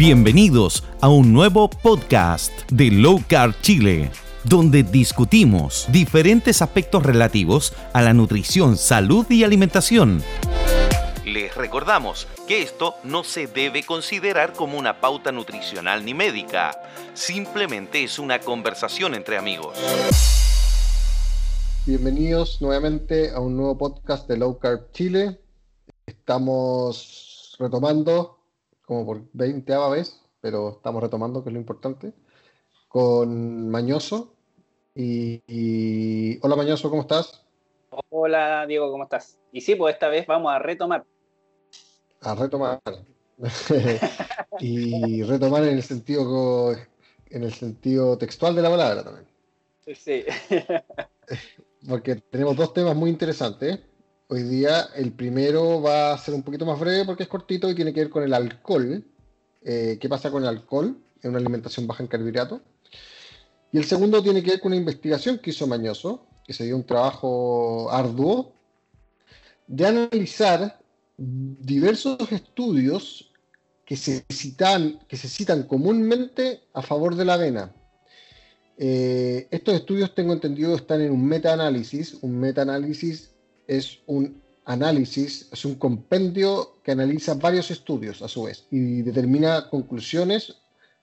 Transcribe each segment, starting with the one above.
Bienvenidos a un nuevo podcast de Low Carb Chile, donde discutimos diferentes aspectos relativos a la nutrición, salud y alimentación. Les recordamos que esto no se debe considerar como una pauta nutricional ni médica, simplemente es una conversación entre amigos. Bienvenidos nuevamente a un nuevo podcast de Low Carb Chile. Estamos retomando como por 20 vez, pero estamos retomando, que es lo importante, con Mañoso. Y, hola Mañoso, ¿cómo estás? Hola Diego, ¿cómo estás? Y sí, pues esta vez vamos a retomar. A retomar. y retomar en el sentido en el sentido textual de la palabra también. Sí. Porque tenemos dos temas muy interesantes. Hoy día el primero va a ser un poquito más breve porque es cortito y tiene que ver con el alcohol. Eh, ¿Qué pasa con el alcohol en una alimentación baja en carbohidratos? Y el segundo tiene que ver con una investigación que hizo Mañoso, que se dio un trabajo arduo, de analizar diversos estudios que se citan, que se citan comúnmente a favor de la avena. Eh, estos estudios, tengo entendido, están en un meta-análisis. Un meta-análisis es un análisis, es un compendio que analiza varios estudios a su vez y determina conclusiones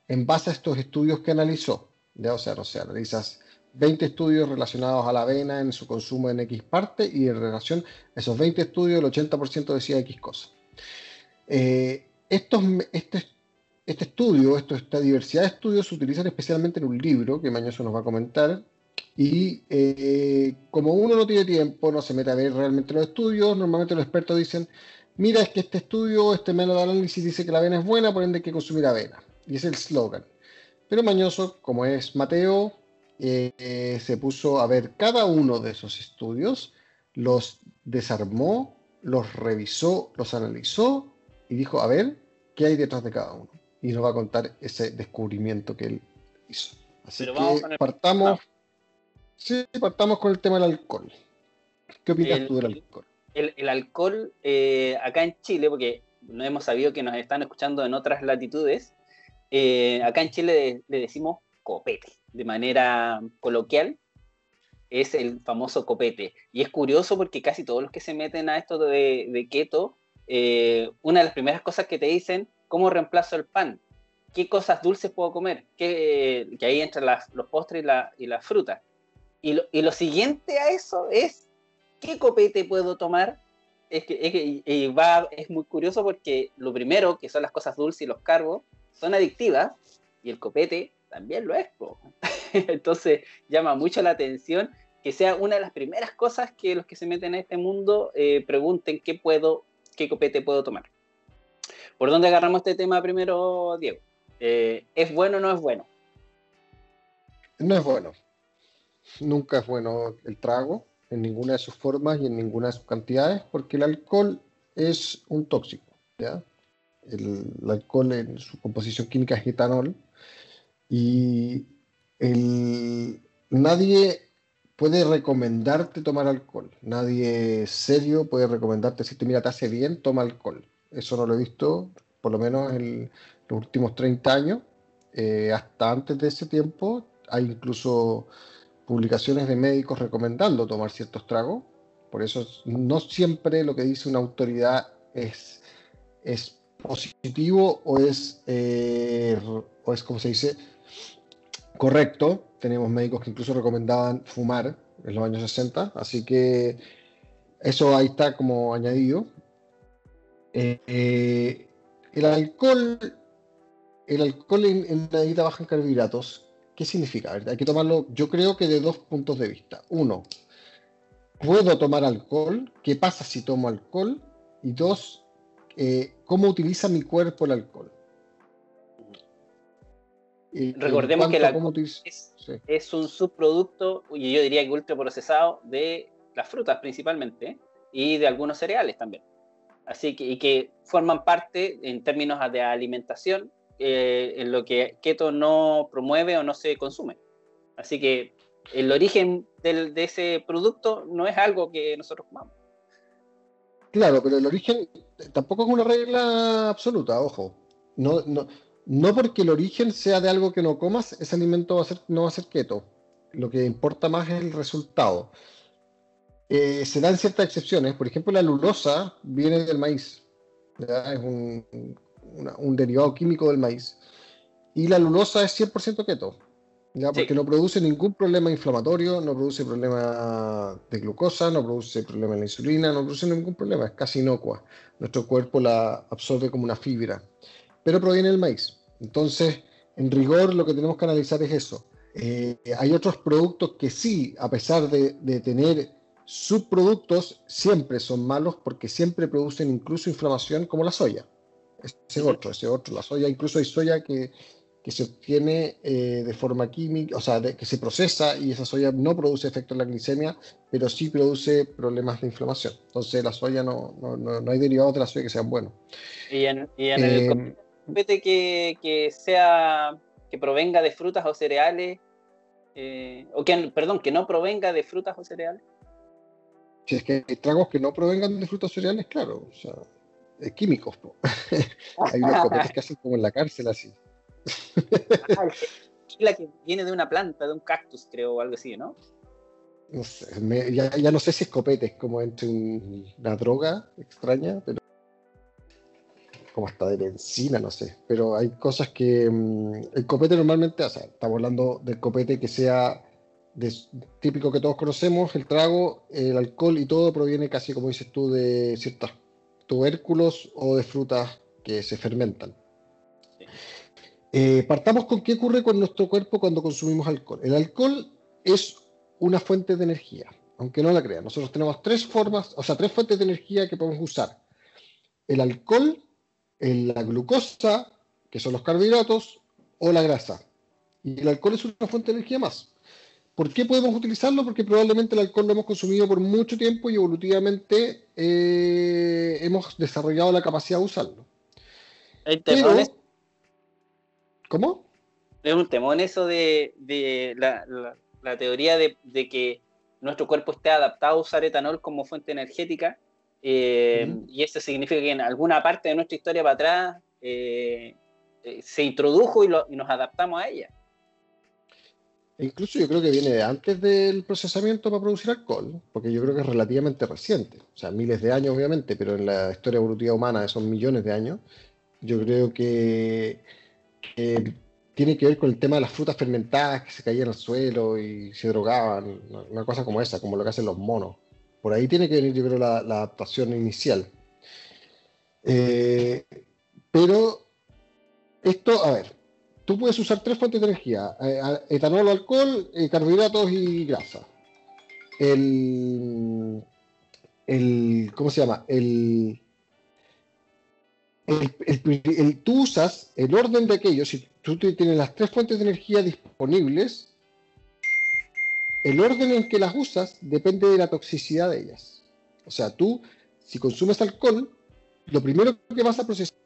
en base a estos estudios que analizó. ¿ya? O sea, no sé, analizas 20 estudios relacionados a la avena en su consumo en X parte y en relación a esos 20 estudios el 80% decía X cosa. Eh, estos, este, este estudio, esto, esta diversidad de estudios se utilizan especialmente en un libro que Mañoso nos va a comentar, y eh, como uno no tiene tiempo, no se mete a ver realmente los estudios, normalmente los expertos dicen, mira, es que este estudio, este método de análisis dice que la avena es buena, por ende hay que consumir avena. Y es el slogan. Pero Mañoso, como es Mateo, eh, se puso a ver cada uno de esos estudios, los desarmó, los revisó, los analizó y dijo, a ver, ¿qué hay detrás de cada uno? Y nos va a contar ese descubrimiento que él hizo. Así que partamos... Sí, partamos con el tema del alcohol. ¿Qué opinas tú del alcohol? El, alcohol eh, acá en Chile, porque no hemos sabido que nos están escuchando en otras latitudes, eh, acá en Chile le, decimos copete, de manera coloquial, es el famoso copete. Y es curioso porque casi todos los que se meten a esto de, keto, eh, una de las primeras cosas que te dicen, ¿cómo reemplazo el pan? ¿Qué cosas dulces puedo comer? Que, ahí entran los postres y la, y la fruta. Y lo, siguiente a eso es, ¿qué copete puedo tomar? Es que, es, va, es muy curioso porque lo primero, que son las cosas dulces y los carbos, son adictivas y el copete también lo es. Entonces llama mucho la atención que sea una de las primeras cosas que los que se meten en este mundo eh, pregunten qué puedo, qué copete puedo tomar. ¿Por dónde agarramos este tema primero, Diego? Eh, ¿Es bueno o no es bueno? No es bueno nunca es bueno el trago en ninguna de sus formas y en ninguna de sus cantidades, porque el alcohol es un tóxico. El, alcohol en su composición química es etanol y nadie puede recomendarte tomar alcohol. Nadie serio puede recomendarte, si te mira, te hace bien, toma alcohol. Eso no lo he visto, por lo menos en los últimos 30 años. Eh, hasta antes de ese tiempo hay incluso publicaciones de médicos recomendando tomar ciertos tragos. Por eso no siempre lo que dice una autoridad es, es positivo o es, eh, o es, como se dice, correcto. Tenemos médicos que incluso recomendaban fumar en los años 60, así que eso ahí está como añadido. Eh, el alcohol, el alcohol en, en la dieta baja en carbohidratos ¿Qué significa? Hay que tomarlo, yo creo que de dos puntos de vista. Uno, ¿puedo tomar alcohol? ¿Qué pasa si tomo alcohol? Y dos, eh, ¿cómo utiliza mi cuerpo el alcohol? Recordemos que el alcohol es, un subproducto, y yo diría que ultraprocesado, de las frutas principalmente, y de algunos cereales también. Así que, y que forman parte, en términos de alimentación, eh, en lo que keto no promueve o no se consume. Así que el origen de ese producto no es algo que nosotros comamos. Claro, pero el origen tampoco es una regla absoluta, ojo. No, no, no porque el origen sea de algo que no comas, ese alimento no va a ser keto. Lo que importa más es el resultado. Eh, se dan ciertas excepciones. Por ejemplo, la lulosa viene del maíz. Es un, un, derivado químico del maíz. Y la lulosa es 100% keto. ¿ya? Porque no produce ningún problema inflamatorio, no produce problema de glucosa, no produce problema de la insulina, no produce ningún problema. Es casi inocua. Nuestro cuerpo la absorbe como una fibra. Pero proviene del maíz. Entonces, en rigor, lo que tenemos que analizar es eso. Eh, hay otros productos que sí, a pesar de, de tener subproductos siempre son malos porque siempre producen incluso inflamación como la soya. Ese otro, ese otro. La soya, incluso hay soya que, se obtiene eh, de forma química, o sea, que se procesa y esa soya no produce efecto en la glicemia, pero sí produce problemas de inflamación. Entonces la soya no, no, hay derivados de la soya que sean buenos. Y en, y en el eh, que, que sea que provenga de frutas o cereales, eh, o que, perdón, que no provenga de frutas o cereales. Si es que hay tragos que no provengan de frutos cereales, claro, o sea, químicos. hay unos copetes que hacen como en la cárcel así. la que viene de una planta, de un cactus, creo, o algo así, ¿no? No sé, ya, no sé si es copete, es como entre una droga extraña, pero como hasta de benzina, no sé. Pero hay cosas que mm, el copete normalmente, o sea, estamos hablando del copete que sea típico que todos conocemos, el trago, el alcohol y todo proviene casi, como dices tú, de ciertos tubérculos o de frutas que se fermentan. Eh, partamos con qué ocurre con nuestro cuerpo cuando consumimos alcohol. El alcohol es una fuente de energía, aunque no la crean. Nosotros tenemos tres formas, o sea, tres fuentes de energía que podemos usar. El alcohol, la glucosa, que son los carbohidratos, o la grasa. Y el alcohol es una fuente de energía más. ¿Por qué podemos utilizarlo? Porque probablemente el alcohol lo hemos consumido por mucho tiempo y evolutivamente eh, hemos desarrollado la capacidad de usarlo. ¿Hay ¿Cómo? Es un temón eso de, la, teoría de, que nuestro cuerpo esté adaptado a usar etanol como fuente energética. Eh, y eso significa que en alguna parte de nuestra historia para atrás eh, se introdujo y nos adaptamos a ella. E incluso yo creo que viene antes del procesamiento para producir alcohol, porque yo creo que es relativamente reciente, o sea, miles de años obviamente, pero en la historia evolutiva humana son millones de años. Yo creo que, tiene que ver con el tema de las frutas fermentadas que se caían al suelo y se drogaban, una cosa como esa, como lo que hacen los monos. Por ahí tiene que venir, yo creo, la, adaptación inicial. Eh, pero esto, a ver, tú puedes usar tres fuentes de energía, eh, etanol, alcohol, eh, carbohidratos y grasa. El, el, ¿cómo se llama? El, el, tú usas el orden de aquellos, si tú tienes las tres fuentes de energía disponibles, el orden en que las usas depende de la toxicidad de ellas. O sea, tú, si consumes alcohol, lo primero que vas a procesar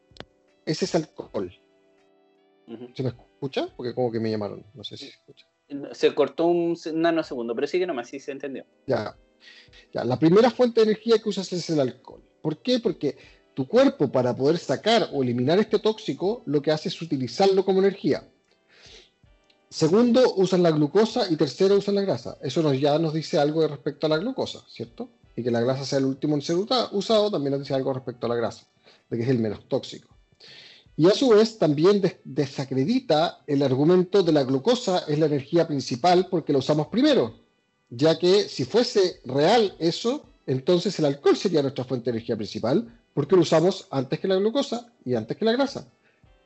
es ese alcohol. ¿Se me escucha? Porque como que me llamaron, no sé si se escucha. Se cortó un nanosegundo, pero sigue nomás, sí se entendió. Ya. ya. La primera fuente de energía que usas es el alcohol. ¿Por qué? Porque tu cuerpo, para poder sacar o eliminar este tóxico, lo que hace es utilizarlo como energía. Segundo, usan la glucosa y tercero, usan la grasa. Eso nos, ya nos dice algo respecto a la glucosa, ¿cierto? Y que la grasa sea el último en ser usado también nos dice algo respecto a la grasa, de que es el menos tóxico. Y a su vez también desacredita el argumento de la glucosa es la energía principal porque la usamos primero, ya que si fuese real eso, entonces el alcohol sería nuestra fuente de energía principal porque lo usamos antes que la glucosa y antes que la grasa.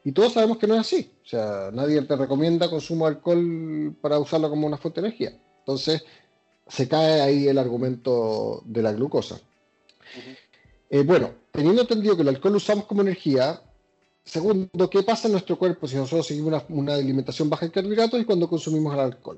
Y todos sabemos que no es así. O sea, nadie te recomienda consumo de alcohol para usarlo como una fuente de energía. Entonces, se cae ahí el argumento de la glucosa. Eh, bueno, teniendo entendido que el alcohol lo usamos como energía, Segundo, ¿qué pasa en nuestro cuerpo si nosotros seguimos una, alimentación baja en carbohidratos y cuando consumimos el alcohol?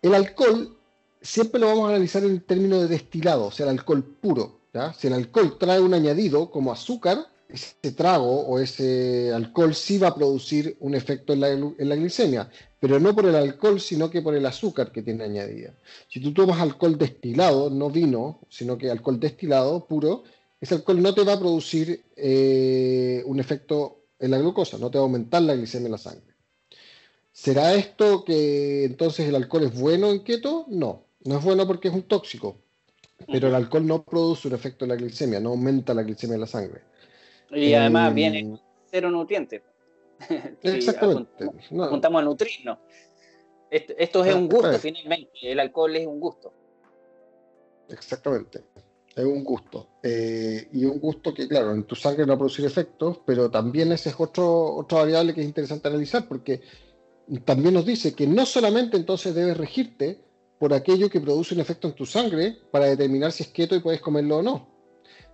El alcohol siempre lo vamos a analizar en términos de destilado, o sea, el alcohol puro. Si el alcohol trae un añadido como azúcar, ese trago o ese alcohol sí va a producir un efecto en la, en la, glicemia, pero no por el alcohol, sino que por el azúcar que tiene añadida. Si tú tomas alcohol destilado, no vino, sino que alcohol destilado puro, ese alcohol no te va a producir eh, un efecto en la glucosa, no te va a aumentar la glicemia en la sangre. ¿Será esto que entonces el alcohol es bueno en keto? No, no es bueno porque es un tóxico, pero el alcohol no produce un efecto en la glicemia, no aumenta la glicemia en la sangre. Y además eh, viene cero nutrientes. Exactamente. Juntamos a nutrirnos. Esto, es un gusto finalmente, el alcohol es un gusto. Exactamente, es un gusto. Eh, y un gusto que, claro, en tu sangre no va a producir efectos, pero también ese es otro, otra variable que es interesante analizar, porque también nos dice que no solamente entonces debes regirte por aquello que produce un efecto en tu sangre para determinar si es keto y puedes comerlo o no,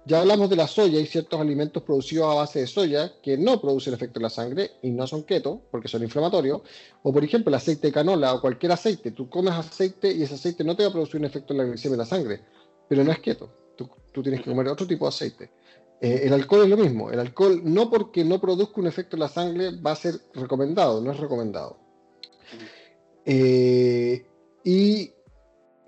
ya hablamos de la soya y ciertos alimentos producidos a base de soya que no producen efecto en la sangre y no son keto porque son inflamatorios. O por ejemplo el aceite de canola o cualquier aceite. Tú comes aceite y ese aceite no te va a producir un efecto en la glicemia de la sangre, pero no es keto. Tú, tienes que comer otro tipo de aceite. Eh, el alcohol es lo mismo. El alcohol no porque no produzca un efecto en la sangre va a ser recomendado, no es recomendado. Eh, y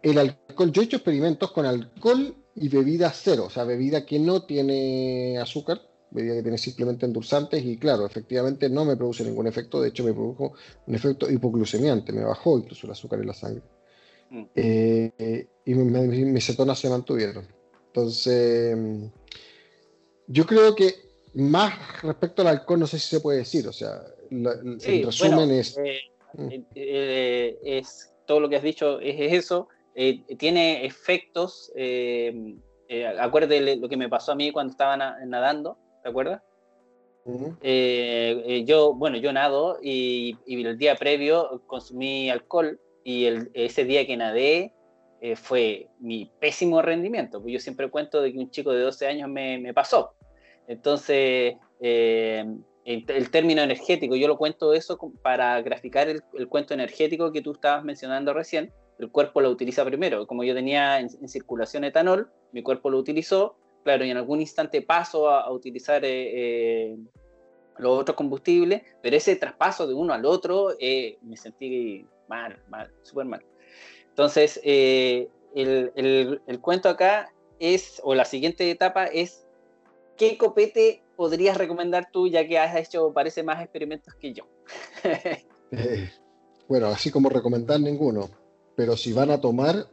el alcohol, yo he hecho experimentos con alcohol y bebida cero, o sea, bebida que no tiene azúcar, bebida que tiene simplemente endulzantes y claro, efectivamente no me produce ningún efecto, de hecho me produjo un efecto hipoglucemiante, me bajó incluso el azúcar en la sangre. Mm. Eh, y mis cetonas se mantuvieron. Entonces, yo creo que más respecto al alcohol no sé si se puede decir, o sea, el resumen es... Eh, mm. eh, es todo lo que has dicho es eso eh, tiene efectos, eh, eh, acuérdate lo que me pasó a mí cuando estaba nadando, ¿te acuerdas? yo, bueno, yo nado y, el día previo consumí alcohol y ese día que nadé fue mi pésimo rendimiento, yo siempre cuento de que un chico de 12 años me, pasó. Entonces, el, término energético, yo lo cuento eso para graficar el, el cuento energético que tú estabas mencionando recién, el cuerpo lo utiliza primero. Como yo tenía en, circulación etanol, mi cuerpo lo utilizó, claro, y en algún instante paso a, utilizar eh, eh, los otros combustibles, pero ese traspaso de uno al otro eh, me sentí mal, mal, súper mal. Entonces, el, el, cuento acá es, o la siguiente etapa es, ¿qué copete podrías recomendar tú, ya que has hecho, parece, más experimentos que yo? bueno, así como recomendar ninguno pero si van a tomar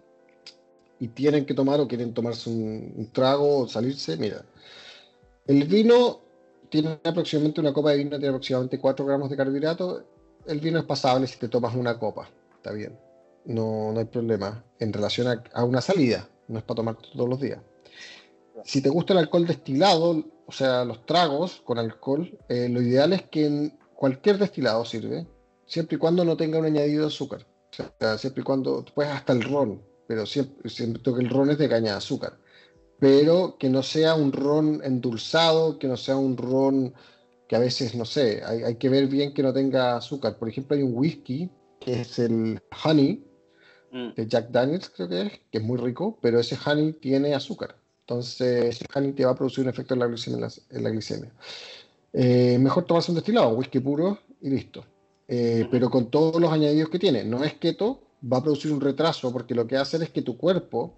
y tienen que tomar o quieren tomarse un, trago o salirse, mira, el vino tiene aproximadamente una copa de vino, tiene aproximadamente 4 gramos de carbohidratos. El vino es pasable si te tomas una copa, está bien, no, no hay problema en relación a, una salida, no es para tomar todos los días. Si te gusta el alcohol destilado, o sea, los tragos con alcohol, eh, lo ideal es que cualquier destilado sirve, siempre y cuando no tenga un añadido de azúcar. O sea, siempre y cuando, pues hasta el ron, pero siempre, siento que el ron es de caña de azúcar, pero que no sea un ron endulzado, que no sea un ron que a veces, no sé, hay, que ver bien que no tenga azúcar. Por ejemplo, hay un whisky que es el Honey, mm. de Jack Daniels creo que es, que es muy rico, pero ese Honey tiene azúcar. Entonces, ese Honey te va a producir un efecto en la glicemia. En la, glicemia. Eh, mejor tomarse un destilado, whisky puro y listo. Eh, pero con todos los añadidos que tiene. No es keto, va a producir un retraso porque lo que hace es que tu cuerpo...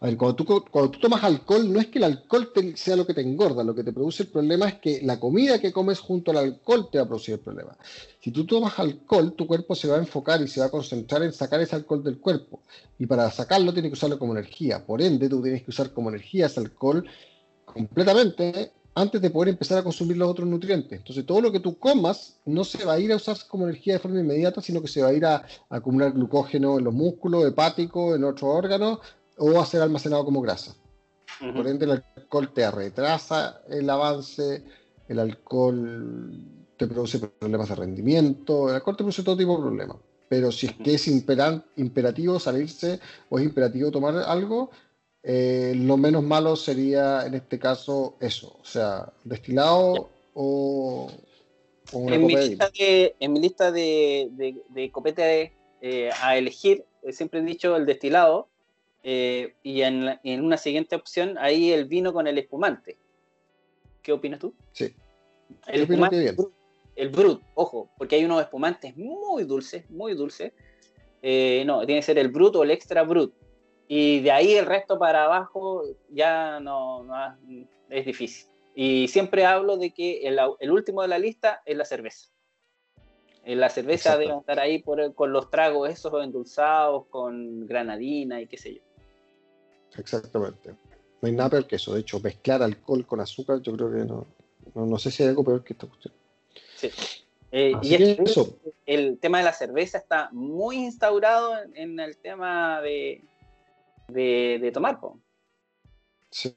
A ver, cuando tú, cuando tú tomas alcohol, no es que el alcohol sea lo que te engorda, lo que te produce el problema es que la comida que comes junto al alcohol te va a producir el problema. Si tú tomas alcohol, tu cuerpo se va a enfocar y se va a concentrar en sacar ese alcohol del cuerpo. Y para sacarlo tiene que usarlo como energía. Por ende, tú tienes que usar como energía ese alcohol completamente antes de poder empezar a consumir los otros nutrientes. Entonces, todo lo que tú comas no se va a ir a usar como energía de forma inmediata, sino que se va a ir a, acumular glucógeno en los músculos, hepáticos, en otros órganos, o a ser almacenado como grasa. Por ende, el alcohol te retrasa el avance, el alcohol te produce problemas de rendimiento, el alcohol te produce todo tipo de problemas. Pero si es que es imperativo salirse o es imperativo tomar algo, eh, lo menos malo sería en este caso eso, o sea, destilado o, en, mi lista de, en mi lista de, de, copete eh, a elegir, eh, siempre he dicho el destilado y en, en, una siguiente opción ahí el vino con el espumante. ¿Qué opinas tú? Sí. El espumante, el brut, ojo, porque hay unos espumantes muy dulces, muy dulces. no, tiene que ser el brut o el extra brut y de ahí el resto para abajo ya no, es difícil. Y siempre hablo de que el, último de la lista es la cerveza. En la cerveza debe estar ahí por, con los tragos esos endulzados, con granadina y qué sé yo. Exactamente. No hay nada peor que eso. De hecho, mezclar alcohol con azúcar, yo creo que no. No, sé si hay algo peor que esta cuestión. Sí. Eh, y eso. el tema de la cerveza está muy instaurado en, el tema de, de, tomar. Sí.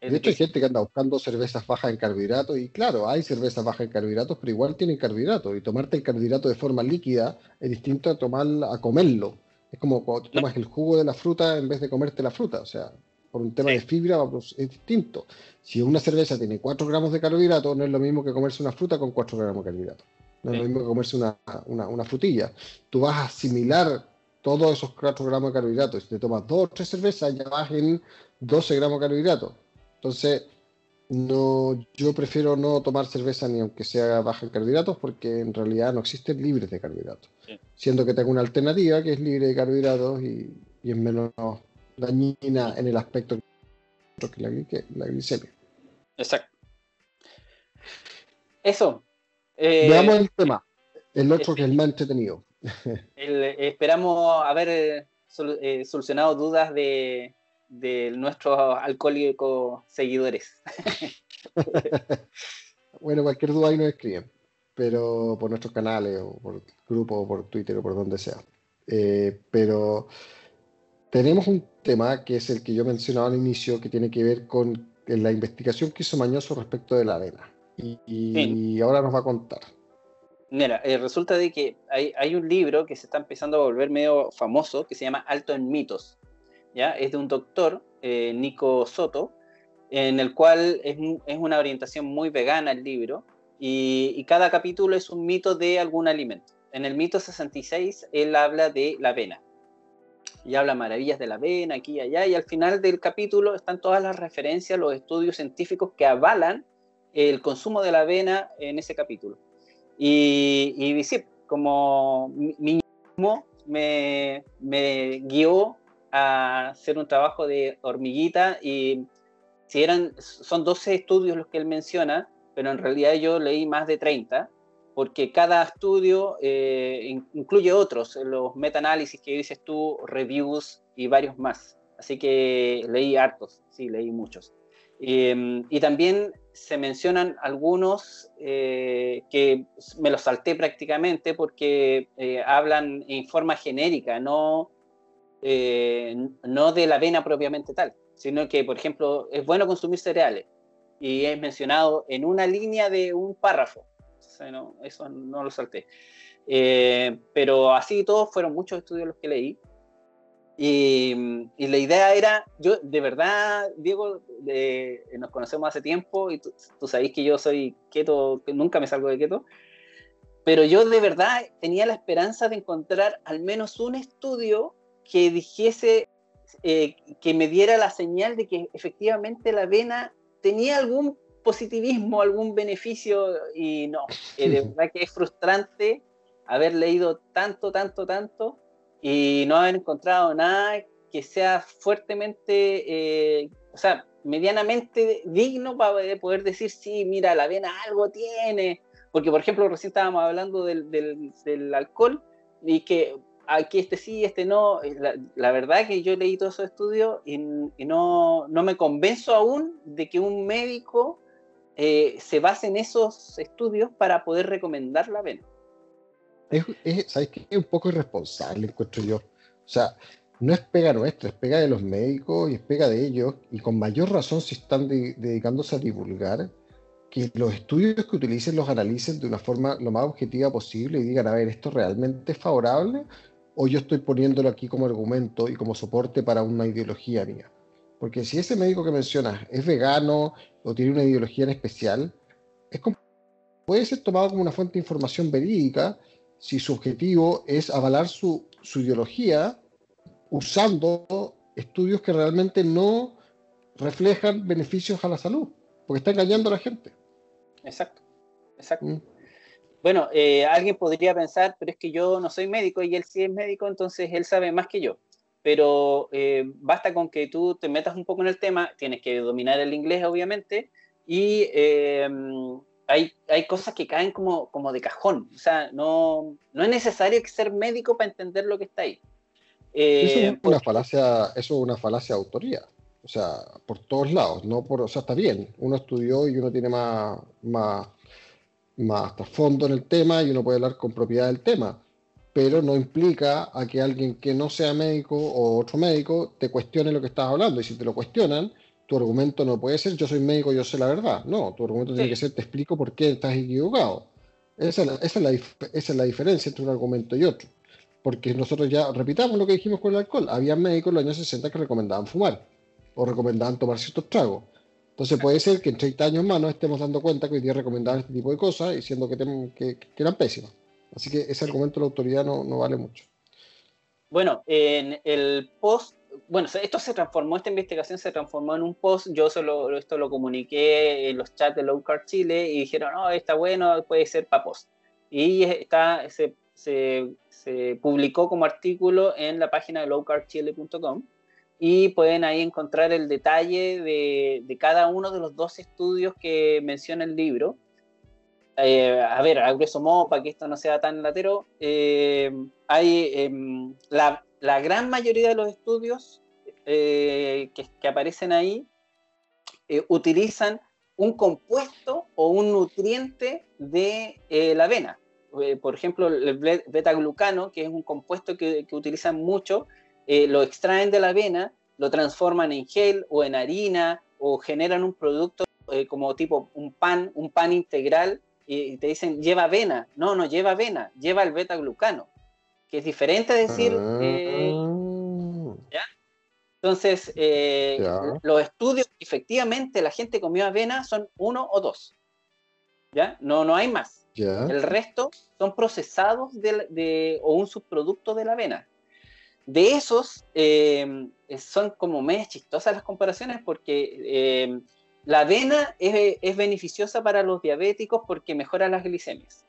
De hecho, hay gente que anda buscando cervezas bajas en carbohidratos y claro, hay cervezas bajas en carbohidratos, pero igual tienen carbohidratos y tomarte el carbohidrato de forma líquida es distinto a tomar a comerlo. Es como cuando tomas el jugo de la fruta en vez de comerte la fruta, o sea, por un tema de fibra es distinto. Si una cerveza tiene 4 gramos de carbohidratos, no es lo mismo que comerse una fruta con 4 gramos de carbohidratos. No es lo mismo que comerse una, una, frutilla. Tú vas a asimilar todos esos 4 gramos de carbohidratos. Si te tomas 2 o 3 cervezas, ya vas en 12 gramos de carbohidratos entonces, no, yo prefiero no tomar cerveza ni aunque sea baja en carbohidratos porque en realidad no existen libres de carbohidratos. Siendo que tengo una alternativa que es libre de carbohidratos y, es menos dañina en el aspecto que la, la glicemia. Exacto. Eso. Eh, Veamos el tema. El otro que es el más entretenido. esperamos haber eh, eh, solucionado dudas de, de nuestros alcohólicos seguidores. bueno, cualquier duda ahí nos escriben, pero por nuestros canales o por grupo o por Twitter o por donde sea. Eh, pero tenemos un tema que es el que yo mencionaba al inicio, que tiene que ver con la investigación que hizo Mañoso respecto de la arena. Y, ahora nos va a contar. Mira, eh, resulta de que hay, hay, un libro que se está empezando a volver medio famoso que se llama Alto en mitos. Es de un doctor, eh, Nico Soto, en el cual es, una orientación muy vegana el libro, y, cada capítulo es un mito de algún alimento. En el mito 66, él habla de la avena, y habla maravillas de la avena aquí y allá, y al final del capítulo están todas las referencias, los estudios científicos que avalan el consumo de la avena en ese capítulo. Y, y sí, como mi mismo me, me guió a hacer un trabajo de hormiguita y si eran, son 12 estudios los que él menciona, pero en realidad yo leí más de 30, porque cada estudio eh, incluye otros, los meta-análisis que dices tú, reviews y varios más. Así que leí hartos, sí, leí muchos. Y también se mencionan algunos eh, que me los salté prácticamente porque eh, hablan en forma genérica, no eh, no de la avena propiamente tal, sino que, por ejemplo, es bueno consumir cereales y es mencionado en una línea de un párrafo. eso no lo salté. Eh, pero así todos fueron muchos estudios los que leí. Y, la idea era, yo de verdad, Diego, nos conocemos hace tiempo y tú, tú sabéis que yo soy keto, que nunca me salgo de keto, pero yo de verdad tenía la esperanza de encontrar al menos un estudio que dijese, eh, que me diera la señal de que efectivamente la avena tenía algún positivismo, algún beneficio, y no, eh, de verdad que es frustrante haber leído tanto, tanto, tanto, y no haber encontrado nada que sea fuertemente, eh, o sea, medianamente digno para poder decir, sí, mira, la avena algo tiene, porque por ejemplo, recién estábamos hablando del, del, del alcohol, y que aquí este sí, este no. Eh, la, verdad es que yo leí todos esos estudios y, no, no, me convenzo aún de que un médico eh, se base en esos estudios para poder recomendar la avena. Es, ¿Sabes qué? Es un poco irresponsable, encuentro yo. O sea, no es pega nuestra, es pega de los médicos y es pega de ellos, y con mayor razón si están dedicándose a divulgar, que los estudios que utilicen los analicen de una forma lo más objetiva posible y digan, a ver, ¿esto realmente es favorable o yo estoy poniéndolo aquí como argumento y como soporte para una ideología mía. Porque si ese médico que mencionas es vegano o tiene una ideología en especial, es puede ser tomado como una fuente de información verídica si su objetivo es avalar su, su ideología usando estudios que realmente no reflejan beneficios a la salud, porque está engañando a la gente. Exacto, exacto. Mm. Bueno, eh, alguien podría pensar, pero es que yo no soy médico y él sí es médico, entonces él sabe más que yo. Pero eh, basta con que tú te metas un poco en el tema, tienes que dominar el inglés, obviamente, y em, hay, hay, cosas que caen como, como de cajón. O sea, no, no es necesario ser médico para entender lo que está ahí. eso, es una falacia, eso es una falacia de autoría. O sea, por todos lados, no por, o sea, está bien. Uno estudió y uno tiene más, más, más trasfondo en el tema y uno puede hablar con propiedad del tema, pero no implica a que alguien que no sea médico o otro médico te cuestione lo que estás hablando. Y si te lo cuestionan, tu argumento no puede ser yo soy médico, yo sé la verdad. No, tu argumento tiene que ser te explico por qué estás equivocado. Esa es, la, esa, es la, esa es la diferencia entre un argumento y otro. Porque nosotros ya repitamos lo que dijimos con el alcohol. Había médicos en los años 60 que recomendaban fumar o recomendaban tomar ciertos tragos. Entonces puede ser que en 30 años más nos estemos dando cuenta que hoy día recomendaban este tipo de cosas diciendo que, que, que eran pésimas. Así que ese argumento de la autoridad no, no vale mucho. Bueno, en el post, bueno, esto se transformó, esta investigación se transformó en un post, yo solo esto lo comuniqué en los chats de Low Card Chile y dijeron, no, está bueno, puede ser para post. Y está, se, se, se publicó como artículo en la página de lowcardchile.com y pueden ahí encontrar el detalle de, cada uno de los dos estudios que menciona el libro. Eh, a ver, a modo, para que esto no sea tan latero, eh, hay em, la, gran mayoría de los estudios eh, que, aparecen ahí utilizan un compuesto o un nutriente de la avena. por ejemplo, el beta-glucano, que es un compuesto que, que utilizan mucho eh, lo extraen de la avena, lo transforman en gel o en harina o generan un producto eh, como tipo un pan, un pan integral y te dicen lleva avena. No, no lleva avena, lleva el beta-glucano, que es diferente a decir... Eh, ¿ya? Entonces, los estudios, efectivamente, la gente comió avena son uno o dos. ¿Ya? No, no hay más. El resto son procesados de, o un subproducto de la avena. De esos, eh, son como medias chistosas las comparaciones porque eh, la avena es, beneficiosa para los diabéticos porque mejora las glicemias.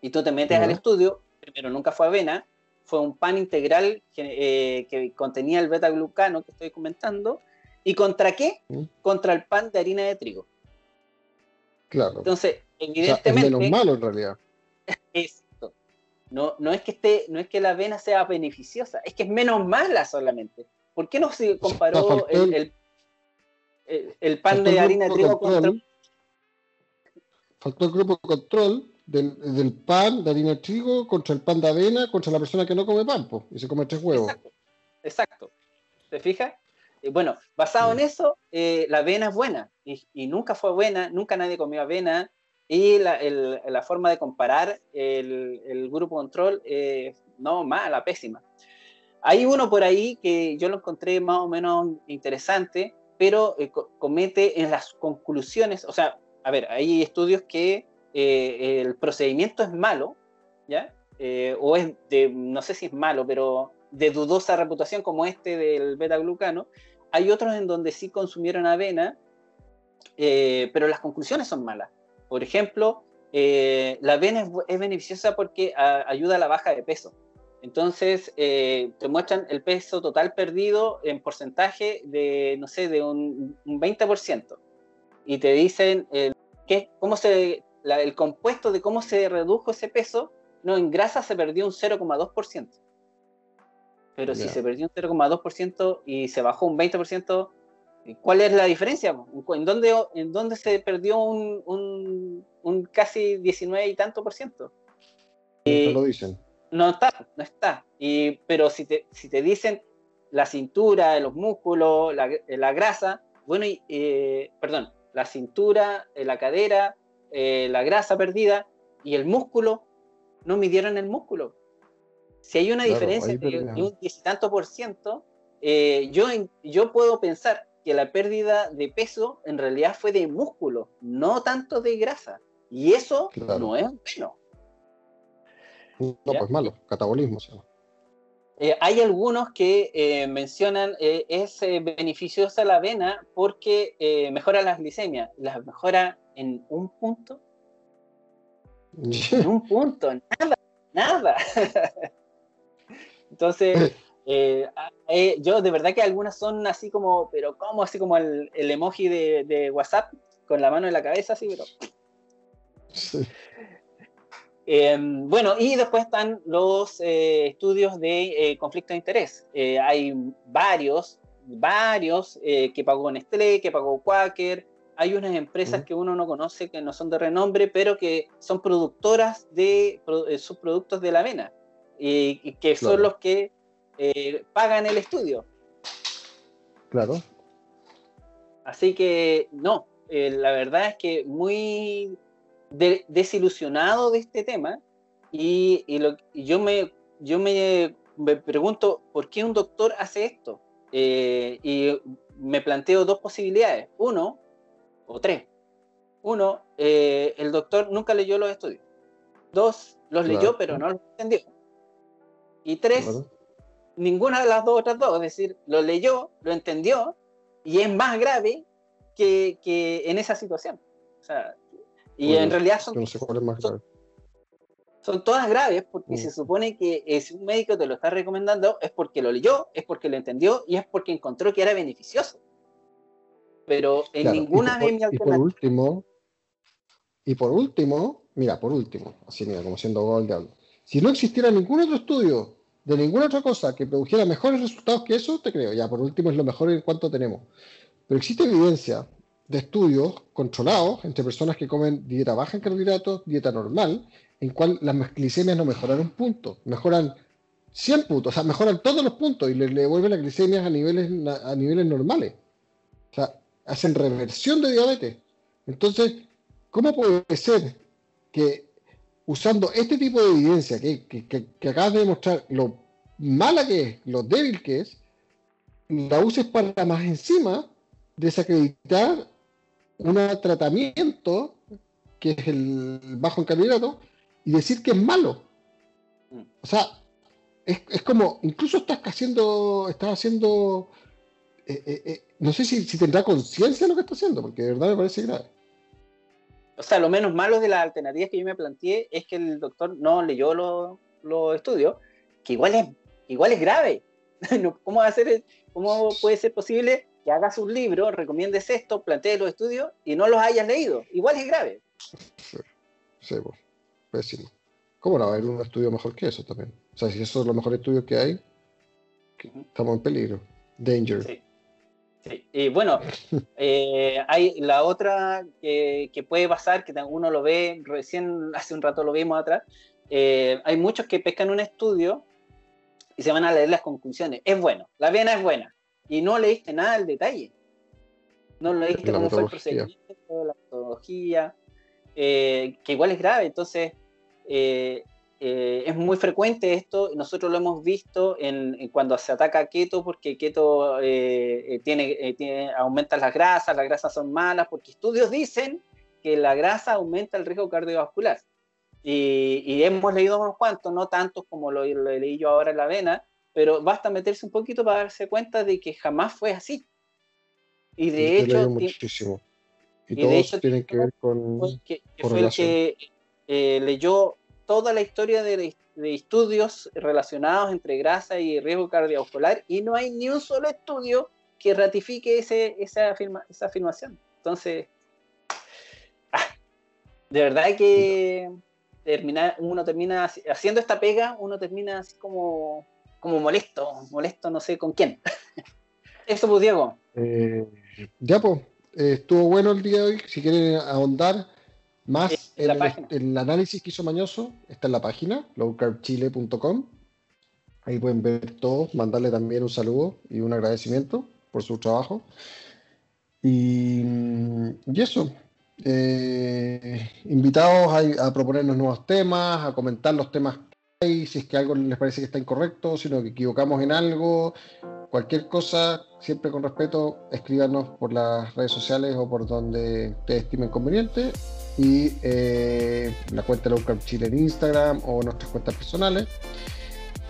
Y tú te metes al estudio, primero nunca fue avena, fue un pan integral que, eh, contenía el beta-glucano que estoy comentando. ¿Y contra qué? Contra el pan de harina de trigo. Claro. Entonces, evidentemente. es menos malo en realidad. Es, no, no, es que esté, no es que la avena sea beneficiosa, es que es menos mala solamente. ¿Por qué no se comparó el, el, pan de harina de trigo contra... Faltó el grupo de control del, pan de harina de trigo contra el pan de avena contra la persona que no come pan y se come tres huevos. Exacto. ¿Te fijas? bueno, basado en eso, eh, la avena es buena y, y, nunca fue buena, nunca nadie comió avena, y la, forma de comparar el, grupo control, eh, no, mala, pésima. Hay uno por ahí que yo lo encontré más o menos interesante, pero eh, comete en las conclusiones, o sea, a ver, hay estudios que eh, el procedimiento es malo, ¿ya? o es de, no sé si es malo, pero de dudosa reputación como este del beta-glucano. Hay otros en donde sí consumieron avena, pero las conclusiones son malas. Por ejemplo, eh, la avena es, beneficiosa porque ayuda a la baja de peso. Entonces, eh, te muestran el peso total perdido en porcentaje de, no sé, de un, 20%. Y te dicen eh, cómo se, el compuesto de cómo se redujo ese peso. No, en grasa se perdió un 0,2%. Pero si se perdió un 0,2% y se bajó un 20%, ¿Cuál es la diferencia? ¿En dónde, en dónde se perdió un, un, casi 19 y tanto por ciento? no lo dicen. No está, no está. Y, pero si te, si te dicen la cintura, los músculos, la, la grasa, bueno, y, eh, perdón, la cintura, eh, la cadera, eh, la grasa perdida y el músculo, no midieron el músculo. Si hay una diferencia de, un 10 y tanto por ciento, yo, yo puedo pensar, que la pérdida de peso en realidad fue de músculo, no tanto de grasa. Y eso no es bueno. No, pues malo, catabolismo. Eh, hay algunos que eh, mencionan eh, es beneficiosa la avena porque mejora las glicemias. ¿Las mejora en un punto? en un punto, nada, nada. Entonces, Eh, eh, yo de verdad que algunas son así como, pero ¿cómo? Así como el, emoji de, WhatsApp, con la mano en la cabeza, así, pero. Em, bueno, y después están los eh, estudios de eh, conflicto de interés. Eh, hay varios, varios que pagó Nestlé, que pagó Quaker. Hay unas empresas que uno no conoce que no son de renombre, pero que son productoras de subproductos de la avena y, que son los que pagan el estudio. Claro. Así que no, la verdad es que muy desilusionado de este tema y, yo, me, yo me, pregunto por qué un doctor hace esto. Eh, y me planteo dos posibilidades. Uno, o tres. Uno, eh, el doctor nunca leyó los estudios. Dos, los leyó pero no los entendió. Y tres, ninguna de las dos otras dos. Es decir, lo leyó, lo entendió y es más grave que, que en esa situación. O sea, y en realidad son, son, todas graves porque mm. se supone que eh, si un médico te lo está recomendando es porque lo leyó, es porque lo entendió y es porque encontró que era beneficioso. Pero en ninguna de mis Y por último, y por último, mira, por último, así mira, como siendo gol diablo. Si no existiera ningún otro estudio de ninguna otra cosa que produjera mejores resultados que eso, te creo. Ya, por último, es lo mejor en cuanto tenemos. Pero existe evidencia de estudios controlados entre personas que comen dieta baja en carbohidratos, dieta normal, en cual las glicemias no mejoran un punto, mejoran 100 puntos, o sea, mejoran todos los puntos y le, devuelven las glicemias a niveles, a niveles normales. O sea, hacen reversión de diabetes. Entonces, ¿cómo puede ser que usando este tipo de evidencia que, acabas de demostrar lo mala que es, lo débil que es, la uses para más encima desacreditar un tratamiento que es el bajo en carbohidratos y decir que es malo. O sea, es, como, incluso estás haciendo, estás haciendo, eh, eh, eh, no sé si, tendrá conciencia de lo que está haciendo, porque de verdad me parece grave. O sea, lo menos malo de las alternativas que yo me planteé es que el doctor no leyó los estudios, que igual es, igual es grave. ¿Cómo, va a ser, ¿Cómo puede ser posible que hagas un libro, recomiendes esto, plantees los estudios y no los hayas leído. Igual es grave. Sí, pues, pésimo. ¿Cómo no va a haber un estudio mejor que eso también? O sea, si esos son los mejores estudios que hay, estamos en peligro. Danger. Sí. Sí. Y bueno, eh, hay la otra que, puede pasar, que uno lo ve, recién hace un rato lo vimos atrás, eh, hay muchos que pescan un estudio y se van a leer las conclusiones. Es bueno, la vena es buena, y no leíste nada del detalle. No leíste cómo fue el procedimiento, la metodología, eh, que igual es grave. Entonces, eh, eh, es muy frecuente esto. Nosotros lo hemos visto en, cuando se ataca a keto, porque keto tiene, tiene, aumenta las grasas, las grasas son malas, porque estudios dicen que la grasa aumenta el riesgo cardiovascular. Y, hemos leído unos cuantos, no tantos como lo, lo leí yo ahora en la vena, pero basta meterse un poquito para darse cuenta de que jamás fue así. Y de hecho... Muchísimo. Y, todos de hecho, tienen que ver con... Que, fue el que eh, leyó toda la historia de, estudios relacionados entre grasa y riesgo cardiovascular y no hay ni un solo estudio que ratifique ese, esa, afirma, esa afirmación. Entonces, ah, de verdad que termina, uno termina haciendo esta pega, uno termina así como como molesto, molesto no sé con quién. Eso pues Diego. Eh, ya pues, estuvo bueno el día de hoy. Si quieren ahondar más el, análisis que hizo Mañoso, está en la página, lowcarbchile.com. Ahí pueden ver todo, mandarle también un saludo y un agradecimiento por su trabajo. Y, eso, eh, invitados a, a, proponernos nuevos temas, a comentar los temas si es que algo les parece que está incorrecto, sino que equivocamos en algo, cualquier cosa, siempre con respeto, escríbanos por las redes sociales o por donde ustedes estimen conveniente. Y eh, la cuenta de Local Chile en Instagram o nuestras cuentas personales.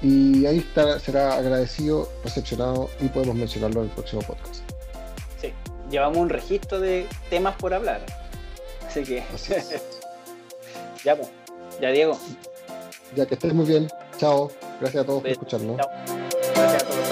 Y ahí está, será agradecido, recepcionado y podemos mencionarlo en el próximo podcast. Sí, llevamos un registro de temas por hablar. Así que. ya, pues. Ya, Diego. Ya que estés muy bien. Chao. Gracias a todos por escucharnos. Chao. Gracias.